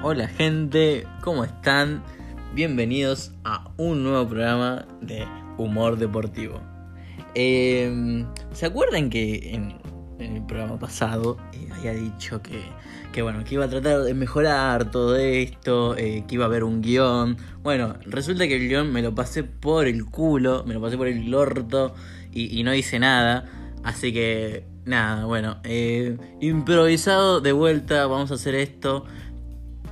Hola gente, ¿cómo están? Bienvenidos a un nuevo programa de humor deportivo. Eh, ¿Se acuerdan que en, en el programa pasado eh, había dicho que, que, bueno, que iba a tratar de mejorar todo esto, eh, que iba a haber un guion? Bueno, resulta que el guion me lo pasé por el culo, me lo pasé por el orto y, y no hice nada. Así que nada, bueno, eh, improvisado de vuelta, vamos a hacer esto.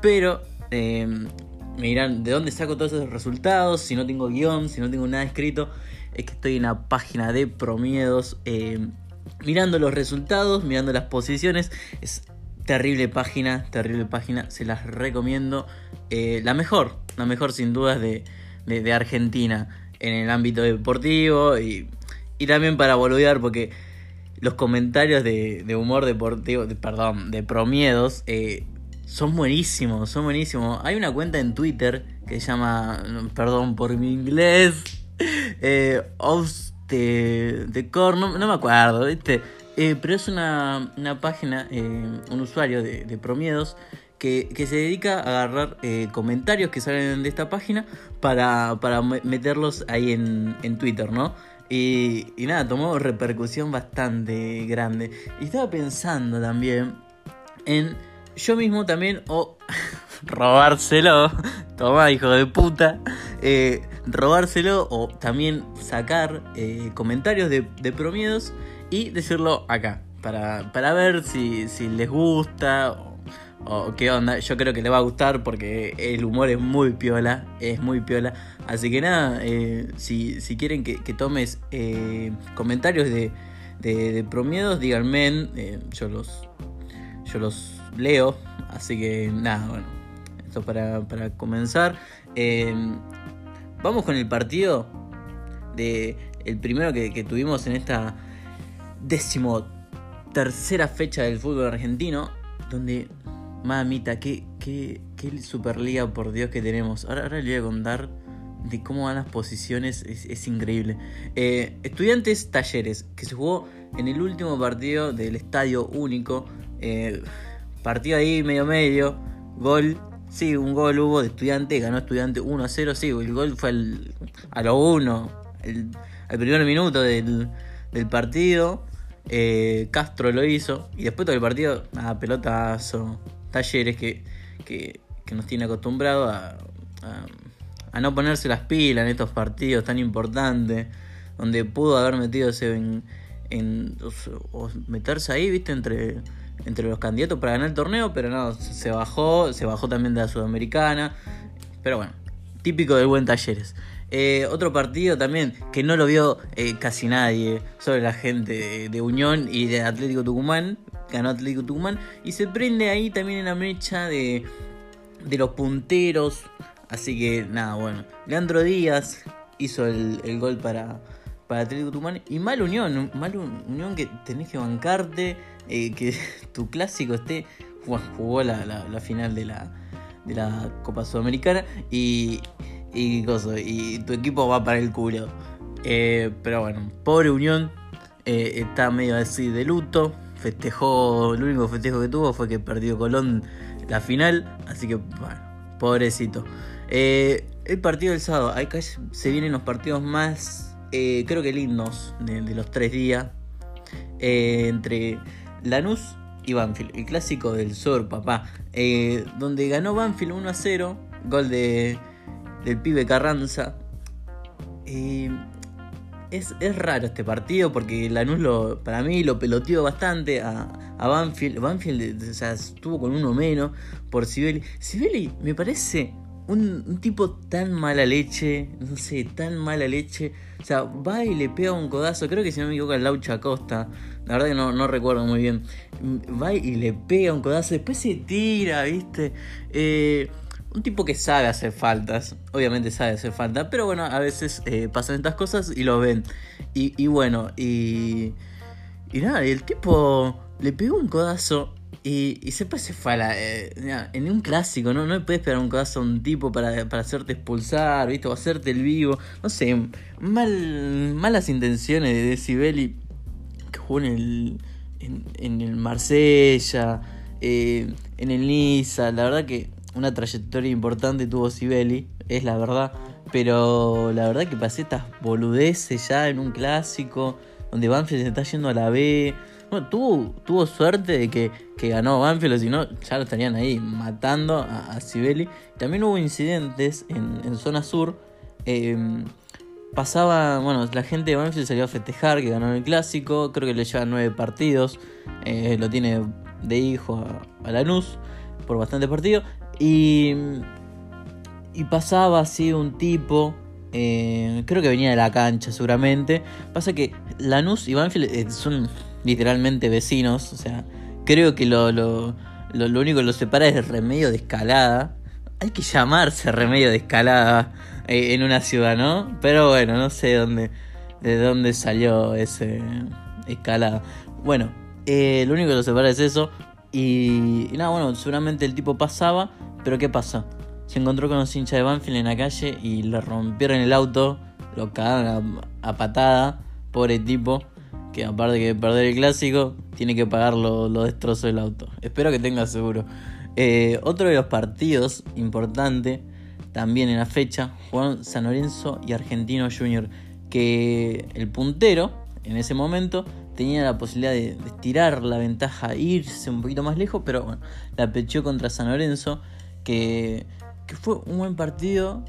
Pero eh, me dirán, ¿de dónde saco todos esos resultados? Si no tengo guion, si no tengo nada escrito. Es que estoy en la página de Promiedos. Eh, mirando los resultados, mirando las posiciones. Es terrible página, terrible página. Se las recomiendo. Eh, la mejor, la mejor sin dudas de, de, Argentina. En el ámbito deportivo. Y, y también para boludear porque los comentarios de, humor deportivo, de, perdón, de promiedos, eh, son buenísimos, son buenísimos. Hay una cuenta en Twitter que se llama, perdón por mi inglés, eh, de, de Core, no, me acuerdo, ¿viste? Eh, pero es una, una página, eh, un usuario de, de promiedos que, que, se dedica a agarrar eh, comentarios que salen de esta página para, para meterlos ahí en, en Twitter, ¿no? Y, y, nada, tomó repercusión bastante grande. Y estaba pensando también en yo mismo también, o robárselo, toma hijo de puta, eh, robárselo o también sacar eh, comentarios de, promiedos y decirlo acá, para, para ver si, si les gusta o, qué onda. Yo creo que le va a gustar porque el humor es muy piola, es muy piola. Así que nada, eh, si, si, quieren que, que tomes comentarios de, de, de, promiedos, díganme, yo los... Yo los leo. Así que nada, bueno. Esto para, para comenzar. Eh, vamos con el partido. De el primero que, tuvimos en esta décimo tercera fecha del fútbol argentino. Donde, mamita, qué, qué, qué Superliga por Dios que tenemos. Ahora, ahora le voy a contar de cómo van las posiciones. Es, es increíble. Eh, estudiantes Talleres, que se jugó en el último partido del Estadio Único. Eh, partido ahí medio medio, gol, sí, un gol hubo de estudiante, ganó estudiante 1 a 0, sí, el gol fue a lo 1, el, al primer minuto del, del partido, eh, Castro lo hizo, y después todo el partido, nada, pelotazo, talleres que, que, que nos tiene acostumbrado a, a, no ponerse las pilas en estos partidos tan importantes, donde pudo haber metido en, en o, o meterse ahí, viste, entre entre los candidatos para ganar el torneo, pero no, se bajó, se bajó también de la Sudamericana. Pero bueno, típico del buen Talleres. Eh, otro partido también que no lo vio eh, casi nadie sobre la gente de, Unión y de Atlético Tucumán. Ganó Atlético Tucumán y se prende ahí también en la mecha de, de los punteros. Así que nada, bueno. Leandro Díaz hizo el, el gol para, para Atlético Tucumán. Y mal Unión, mal Unión que tenés que bancarte eh, que tu clásico esté. Bueno, jugó la, la, final de la, de la Copa Sudamericana y, y, cosa, y tu equipo va para el culo. Eh, pero bueno, pobre Unión eh, está medio así de luto. Festejó, el único festejo que tuvo fue que perdió Colón la final. Así que, bueno, pobrecito. El partido del sábado, acá se vienen los partidos más, creo que lindos de, de los tres días. entre Lanús y Banfield, el clásico del sur, papá. Eh, donde ganó Banfield 1 a 0, gol de, del pibe Carranza. Eh, es, es, raro este partido porque Lanús lo, para mí lo peloteó bastante a, a Banfield. Banfield estuvo con uno menos por Sibeli. Sibeli me parece un, tipo tan mala leche, no sé, tan mala leche. O sea, va y le pega un codazo, creo que si no me equivoco es Laucha Costa. La verdad que no, no, recuerdo muy bien. Va y le pega un codazo, después se tira, ¿viste? Eh, un tipo que sabe hacer faltas, obviamente sabe hacer faltas, pero bueno, a veces eh, pasan estas cosas y lo ven. Y, y bueno, y, y nada, el tipo le pegó un codazo y, y se fue a la, eh, en un clásico, ¿no? No puedes pegar un codazo a un tipo para, para hacerte expulsar, ¿viste? O hacerte el vivo. No sé, mal, malas intenciones de Decibeli que jugó en el, en, en el Marsella, eh, en el Niza. La verdad que una trayectoria importante tuvo Sibeli, es la verdad. Pero la verdad que pasé estas boludeces ya en un clásico, donde Banfield se está yendo a la B. Bueno, tuvo, suerte de que, ganó Banfield, si no, ya lo estarían ahí matando a, a Sibeli. También hubo incidentes en, zona sur. Em, pasaba, bueno, la gente de Banfield salió a festejar que ganó el clásico. Creo que le llevan nueve partidos. Eh, lo tiene de hijo a, a Lanús por bastante partido. Y, y pasaba así un tipo, eh, creo que venía de la cancha seguramente. Pasa que Lanús y Banfield eh, son literalmente vecinos, o sea, creo que lo, lo, lo, único que los separa es el remedio de escalada. Hay que llamarse remedio de escalada eh, en una ciudad, ¿no? Pero bueno, no sé dónde, de dónde salió ese escalada. Bueno, lo único que los separa es eso. Y, nada, bueno, seguramente el tipo pasaba, pero ¿qué pasa? Se encontró con los hinchas de Banfield en la calle y le rompieron el auto, lo cagaron a, patada, pobre tipo, que aparte de perder el clásico, tiene que pagar los lo destrozos del auto. Espero que tenga seguro. Eh, otro de los partidos importante, también en la fecha, jugaron San Lorenzo y Argentino Junior, que el puntero en ese momento tenía la posibilidad de, estirar la ventaja, irse un poquito más lejos, pero bueno, la pechó contra San Lorenzo, que, fue un buen partido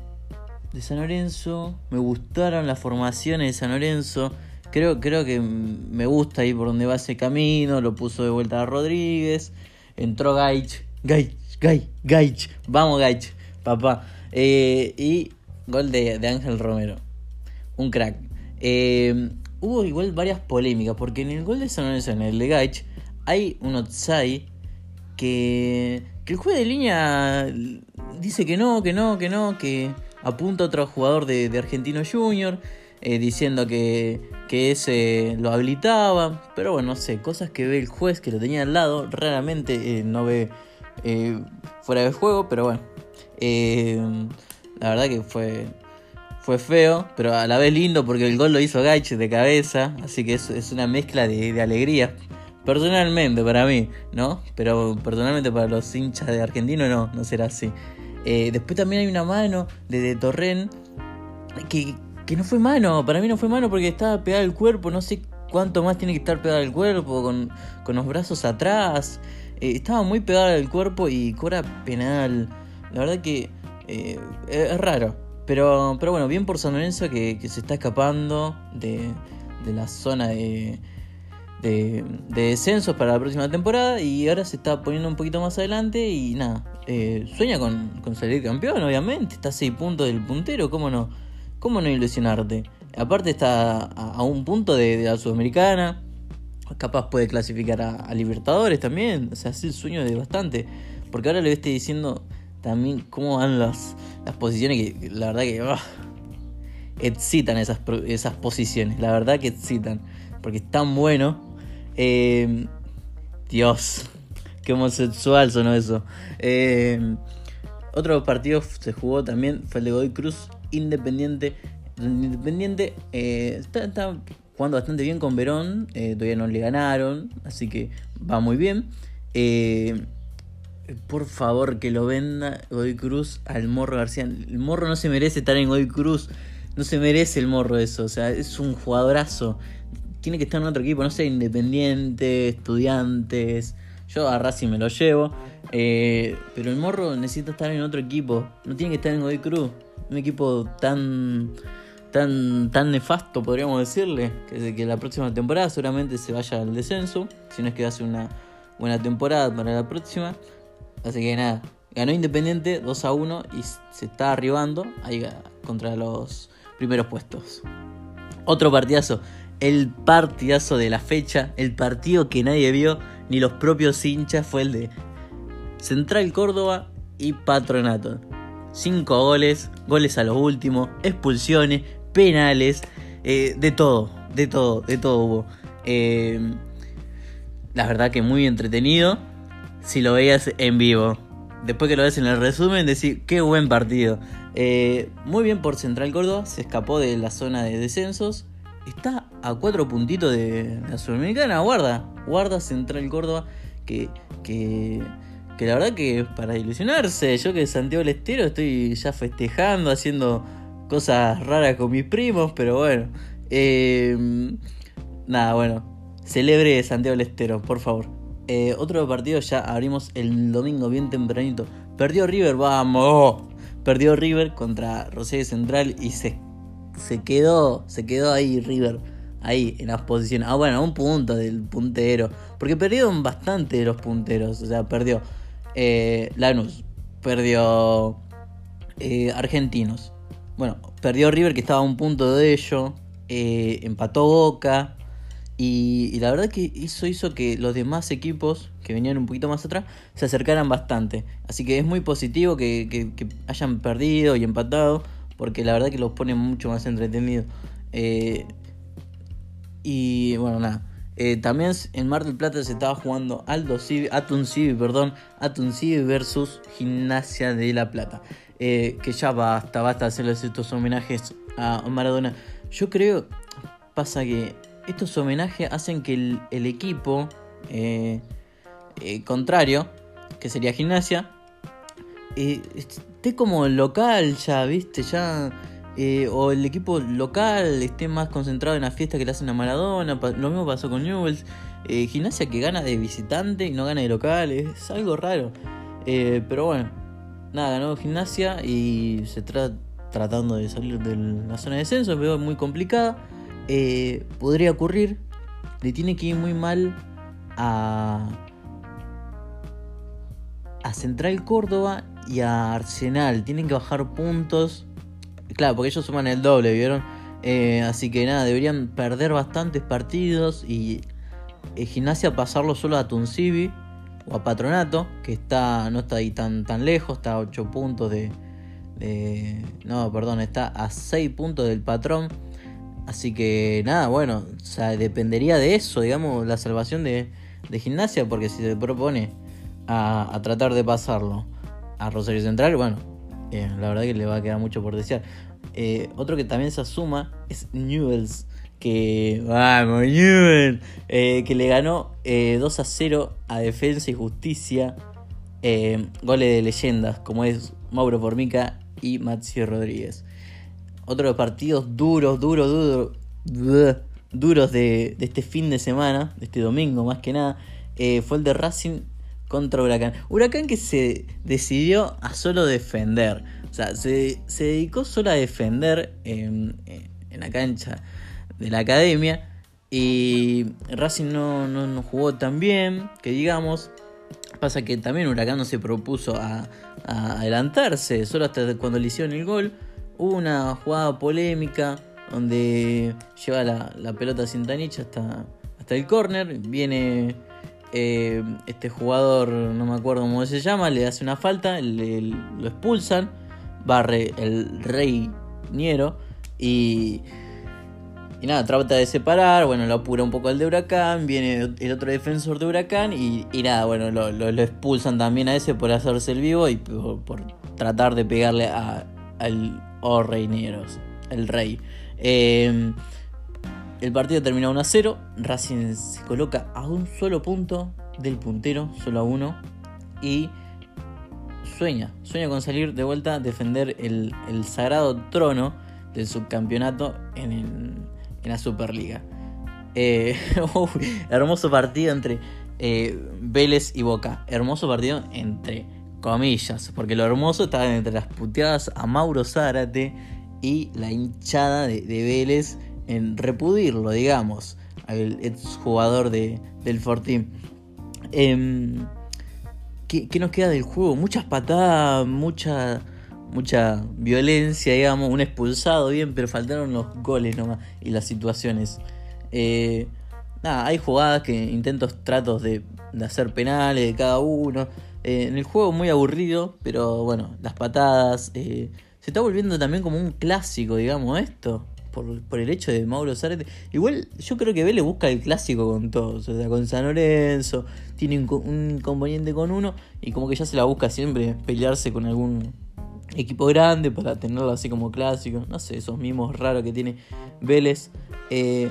de San Lorenzo. Me gustaron las formaciones de San Lorenzo. Creo, creo que me gusta ahí por donde va ese camino. Lo puso de vuelta a Rodríguez. Entró Gaich. Gaich, Gaich, Gaich. Vamos, Gaich, papá. Eh, y gol de, de, Ángel Romero. Un crack. Eh, hubo igual varias polémicas, porque en el gol de San Lorenzo, en el de Gaich, hay un Otsai que, que el juez de línea dice que no, que no, que no, que apunta a otro jugador de, Argentino Junior, eh, diciendo que, que ese lo habilitaba, pero bueno, no sé, cosas que ve el juez que lo tenía al lado, raramente eh, no ve eh, fuera de juego, pero bueno, la verdad que fue fue feo, pero a la vez lindo porque el gol lo hizo Gaich de cabeza, así que es, es una mezcla de, alegría. Personalmente para mí, ¿no? Pero personalmente para los hinchas de Argentino no, no será así. Después también hay una mano de, de que, que, no fue mano, para mí no fue mano porque estaba pegado al cuerpo, no sé cuánto más tiene que estar pegado al cuerpo, con, con los brazos atrás. Eh, estaba muy pegado al cuerpo y cora penal. La verdad que eh, es raro. Pero, pero bueno, bien por San Lorenzo que, se está escapando de, la zona de, de, descensos para la próxima temporada y ahora se está poniendo un poquito más adelante y nada, eh, sueña con, salir campeón, obviamente, está a 6 puntos del puntero, ¿cómo no, cómo no ilusionarte? Aparte está a, un punto de, la Sudamericana, capaz puede clasificar a, Libertadores también, o sea, es el sueño de bastante, porque ahora le estoy diciendo también cómo van las, las posiciones que la verdad que ah, excitan esas, esas posiciones, la verdad que excitan, porque es tan bueno. Eh, Dios, qué homosexual sonó eso. Eh, otro partido se jugó también fue el de Godoy Cruz Independiente. Independiente eh, está, jugando bastante bien con Verón, todavía no le ganaron, así que va muy bien. Por favor, que lo venda Godoy Cruz al Morro García. El Morro no se merece estar en Godoy Cruz. No se merece el Morro eso. O sea, es un jugadorazo. Tiene que estar en otro equipo. No sé, Independiente, Estudiantes. Yo a Racing me lo llevo. Eh, pero el Morro necesita estar en otro equipo. No tiene que estar en Godoy Cruz. Un equipo tan tan, tan nefasto, podríamos decirle, que, que la próxima temporada seguramente se vaya al descenso, si no es que hace una buena temporada para la próxima. Así que nada, ganó Independiente 2 a 1 y se está arribando ahí contra los primeros puestos. Otro partidazo, el partidazo de la fecha, el partido que nadie vio, ni los propios hinchas, fue el de Central Córdoba y Patronato. Cinco goles, goles a los últimos, expulsiones, penales, eh, de todo, de todo, de todo hubo. Eh, la verdad que muy entretenido si lo veías en vivo. Después que lo ves en el resumen, decir qué buen partido. Eh, muy bien por Central Córdoba, se escapó de la zona de descensos. Está a cuatro puntitos de la Sudamericana, guarda. Guarda Central Córdoba que, que, que la verdad que para ilusionarse, yo que Santiago del Estero estoy ya festejando, haciendo cosas raras con mis primos, pero bueno. Em, nada, bueno. Celebre Santiago del Estero, por favor. Eh, otro partido ya abrimos el domingo bien tempranito. Perdió River, vamos. Perdió River contra Rosario Central y se, se quedó, se quedó ahí River ahí en las posiciones. Ah, bueno, un punto del puntero. Porque perdieron bastante de los punteros. O sea, perdió eh, Lanús, perdió eh, Argentinos. Bueno, perdió River que estaba a un punto de ello. Eh, empató Boca. Y, la verdad que eso hizo que los demás equipos que venían un poquito más atrás se acercaran bastante. Así que es muy positivo que, hayan perdido y empatado. Porque la verdad que los pone mucho más entretenidos. Y bueno, nada. Eh, también en Mar del Plata se estaba jugando Aldo Civi, Atun Civi, perdón, Atun Civi versus Gimnasia de La Plata. Eh, que ya basta, basta hacerles estos homenajes a Maradona. Yo creo, pasa que estos homenajes hacen que el, equipo eh, contrario, que sería Gimnasia, esté como local ya, viste, ya eh, o el equipo local esté más concentrado en la fiesta que le hacen a Maradona. Lo mismo pasó con Newells. Eh, gimnasia que gana de visitante y no gana de local. Es algo raro. Eh, pero bueno, nada, ganó Gimnasia y se está tratando de salir de la zona de descenso. Veo muy complicada. podría ocurrir. Le tiene que ir muy mal a, a Central Córdoba y a Arsenal. Tienen que bajar puntos Claro, porque ellos suman el doble, ¿vieron? Eh, así que nada, deberían perder bastantes partidos y eh, Gimnasia pasarlo solo a Tuncibi o a Patronato, que está no está ahí tan, tan lejos, está a 8 puntos de, No, perdón, está a 6 puntos del patrón. Así que nada, bueno, o sea, dependería de eso, digamos, la salvación de, de Gimnasia, porque si se propone a, a tratar de pasarlo a Rosario Central, bueno, eh, la verdad que le va a quedar mucho por desear. Eh, otro que también se asuma es Newells. Que. Vamos, Newells. Eh, que le ganó 2 a 0 a Defensa y Justicia. goles de leyendas, como es Mauro Formica y Matsio Rodríguez. Otro de partidos duros, duros, duros. Duros de, de, este fin de semana, de este domingo más que nada, fue el de Racing contra Huracán. Huracán que se decidió a solo defender. O sea, se, dedicó solo a defender en, la cancha de la academia. Y Racing no, no, jugó tan bien, que digamos. Pasa que también Huracán no se propuso a, adelantarse, solo hasta cuando le hicieron el gol. Hubo una jugada polémica donde lleva la, la pelota sin hasta, hasta el córner. Viene eh, este jugador, no me acuerdo cómo se llama, le hace una falta, lo expulsan, barre el rey Niero y, y nada, trata de separar, bueno, lo apura un poco el de Huracán, viene el otro defensor de Huracán y, nada, bueno, lo, expulsan también a ese por hacerse el vivo y por, tratar de pegarle a, al oh, rey Nieros, el rey. Eh, el partido termina 1 a 0. Racing se coloca a un solo punto del puntero, solo a uno. Y sueña, sueña con salir de vuelta a defender el, sagrado trono del subcampeonato en, la Superliga. Eh, hermoso partido entre eh, Vélez y Boca. Hermoso partido entre comillas, porque lo hermoso estaba entre las puteadas a Mauro Zárate y la hinchada de, de Vélez en repudirlo, digamos, al exjugador de, del Fortín. Eh, ¿qué, nos queda del juego? Muchas patadas, mucha, mucha violencia, digamos, un expulsado bien, pero faltaron los goles nomás y las situaciones. Eh, nada, hay jugadas que intentos, tratos de, hacer penales de cada uno. Eh, en el juego muy aburrido, pero bueno, las patadas. Eh, se está volviendo también como un clásico, digamos, esto por, el hecho de Mauro Zárate. Igual yo creo que Vélez busca el clásico con todos, o sea, con San Lorenzo, tiene un, inconveniente con uno y como que ya se la busca siempre pelearse con algún equipo grande para tenerlo así como clásico. No sé, esos mimos raros que tiene Vélez. Eh,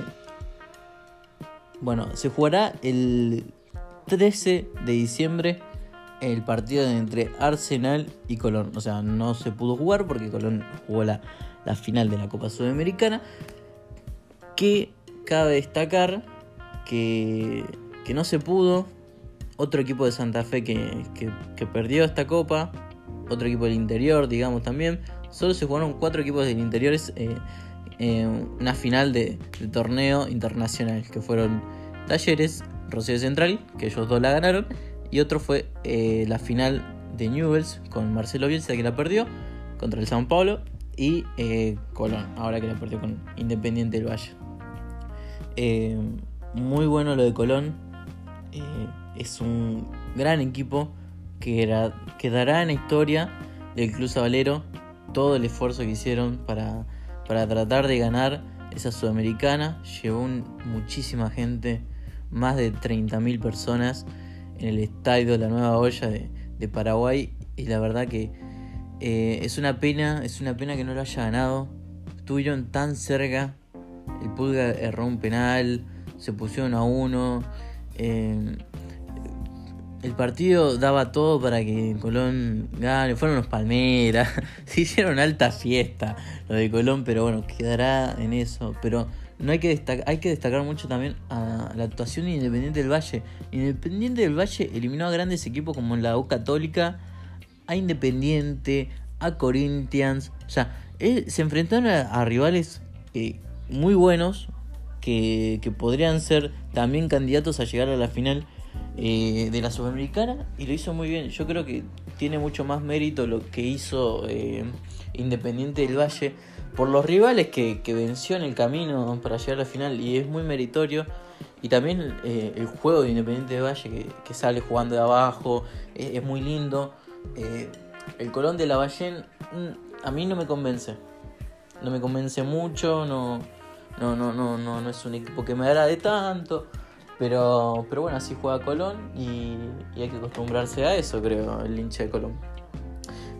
bueno, se jugará el 13 de diciembre el partido entre Arsenal y Colón. O sea, no se pudo jugar porque Colón jugó la, final de la Copa Sudamericana. Que cabe destacar que, que no se pudo. Otro equipo de Santa Fe que, perdió esta copa. Otro equipo del interior, digamos también. Solo se jugaron cuatro equipos del interior. Es eh, una final de, torneo internacional. Que fueron Talleres, Rosario Central, que ellos dos la ganaron y otro fue eh, la final de Newells con Marcelo Bielsa que la perdió contra el San Paulo y eh, Colón, ahora que la perdió con Independiente del Valle. Eh, muy bueno lo de Colón. es un gran equipo que quedará en la historia del Club Sabalero todo el esfuerzo que hicieron para, para tratar de ganar esa sudamericana. Llevó muchísima gente, más de 30.000 personas en el estadio de la Nueva Olla de, Paraguay. Y la verdad que eh, es una pena, es una pena que no lo haya ganado. Estuvieron tan cerca. El Pulga erró un penal, se pusieron a uno. Eh, el partido daba todo para que Colón gane. Fueron los Palmeras. Se hicieron alta fiesta lo de Colón, pero bueno, quedará en eso. Pero no hay que destacar, hay que destacar mucho también a la actuación de Independiente del Valle. Independiente del Valle eliminó a grandes equipos como la U Católica, a Independiente, a Corinthians. O sea, se enfrentaron a, rivales eh, muy buenos que, podrían ser también candidatos a llegar a la final eh, de la Sudamericana y lo hizo muy bien. Yo creo que tiene mucho más mérito lo que hizo eh, Independiente del Valle por los rivales que, venció en el camino para llegar a la final y es muy meritorio. Y también eh, el juego de Independiente de Valle que, sale jugando de abajo es, muy lindo. Eh, el Colón de la Valle mm, a mí no me convence. No me convence mucho, no, no, no, no, no, no es un equipo que me agrade tanto. Pero, pero bueno, así juega Colón y, y hay que acostumbrarse a eso, creo, el hincha de Colón.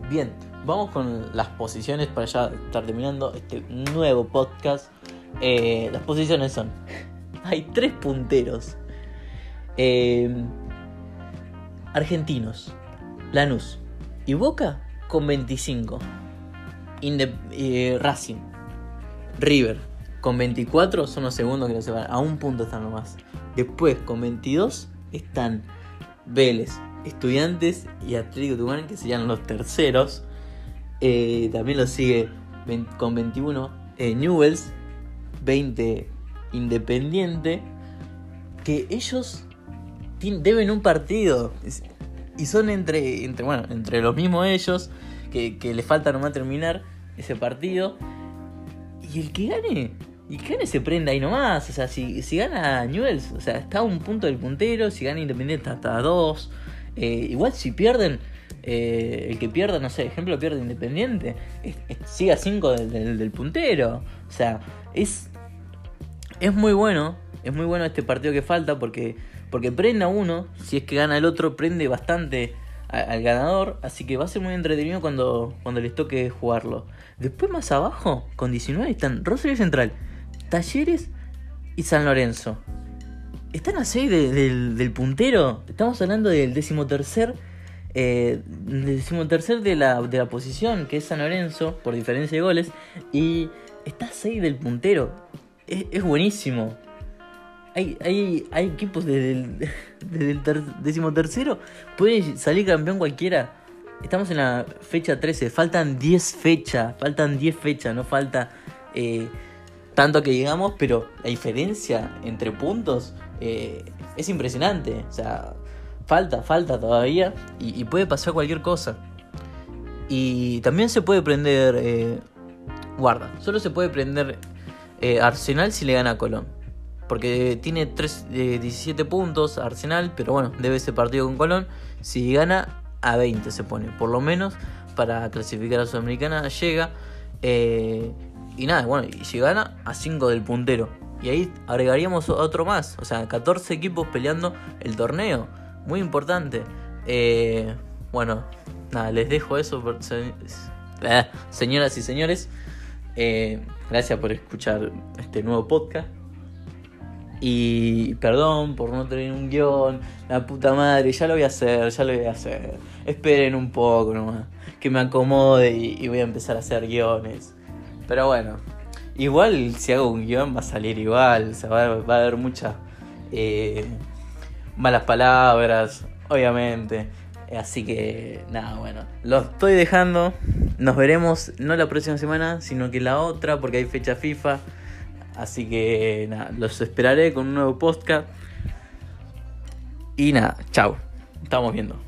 Bien, vamos con las posiciones para ya estar terminando este nuevo podcast. Eh, las posiciones son: hay tres punteros eh, argentinos, Lanús y Boca con 25. Eh, Racing, River con 24 son los segundos que lo separan. A un punto están nomás. Después con 22 están Vélez, Estudiantes y Atlético Tucumán que serían los terceros. Eh, también lo sigue con 21 eh, Newells, 20 Independiente, que ellos deben un partido y son entre, entre, bueno, entre los mismos ellos, que, que les falta nomás terminar ese partido. Y el que gane, y que gane se prenda ahí nomás. O sea, si, si gana Newells, o sea, está a un punto del puntero, si gana Independiente hasta a dos. Eh, igual si pierden, eh, el que pierda, no sé, ejemplo, pierde Independiente, sigue a 5 del, puntero. O sea, es, es muy bueno, es muy bueno este partido que falta porque, porque prende a uno, si es que gana el otro, prende bastante al ganador, así que va a ser muy entretenido cuando, cuando les toque jugarlo. Después más abajo, con 19, están Rosario Central, Talleres y San Lorenzo. Están a 6 del, puntero, estamos hablando del decimotercer eh, decimotercer de la, de la posición, que es San Lorenzo, por diferencia de goles, y está 6 del puntero. Es, buenísimo. Hay, hay, hay equipos desde el, desde decimotercero, puede salir campeón cualquiera. Estamos en la fecha 13, faltan 10 fechas, faltan 10 fechas, no falta eh, tanto que llegamos, pero la diferencia entre puntos eh, es impresionante. O sea, falta, falta todavía y, puede pasar cualquier cosa. Y también se puede prender eh, guarda, solo se puede prender Arsenal si le gana a Colón. Porque tiene 3, 17 puntos Arsenal, pero bueno, debe ese partido con Colón. Si gana a 20 se pone, por lo menos para clasificar a Sudamericana llega. Eh, y nada, bueno, si gana a 5 del puntero. Y ahí agregaríamos otro más, o sea, 14 equipos peleando el torneo muy importante. Eh, bueno, nada, les dejo eso. Eh, señoras y señores, eh, gracias por escuchar este nuevo podcast. Y perdón por no tener un guion, la puta madre, ya lo voy a hacer, ya lo voy a hacer. Esperen un poco nomás, que me acomode y, voy a empezar a hacer guiones. Pero bueno, igual si hago un guion va a salir igual, o va, va a haber muchas eh, malas palabras, obviamente. Así que nada, bueno, lo estoy dejando. Nos veremos no la próxima semana, sino que la otra, porque hay fecha FIFA. Así que nada, los esperaré con un nuevo podcast. Y nada, chao. Estamos viendo.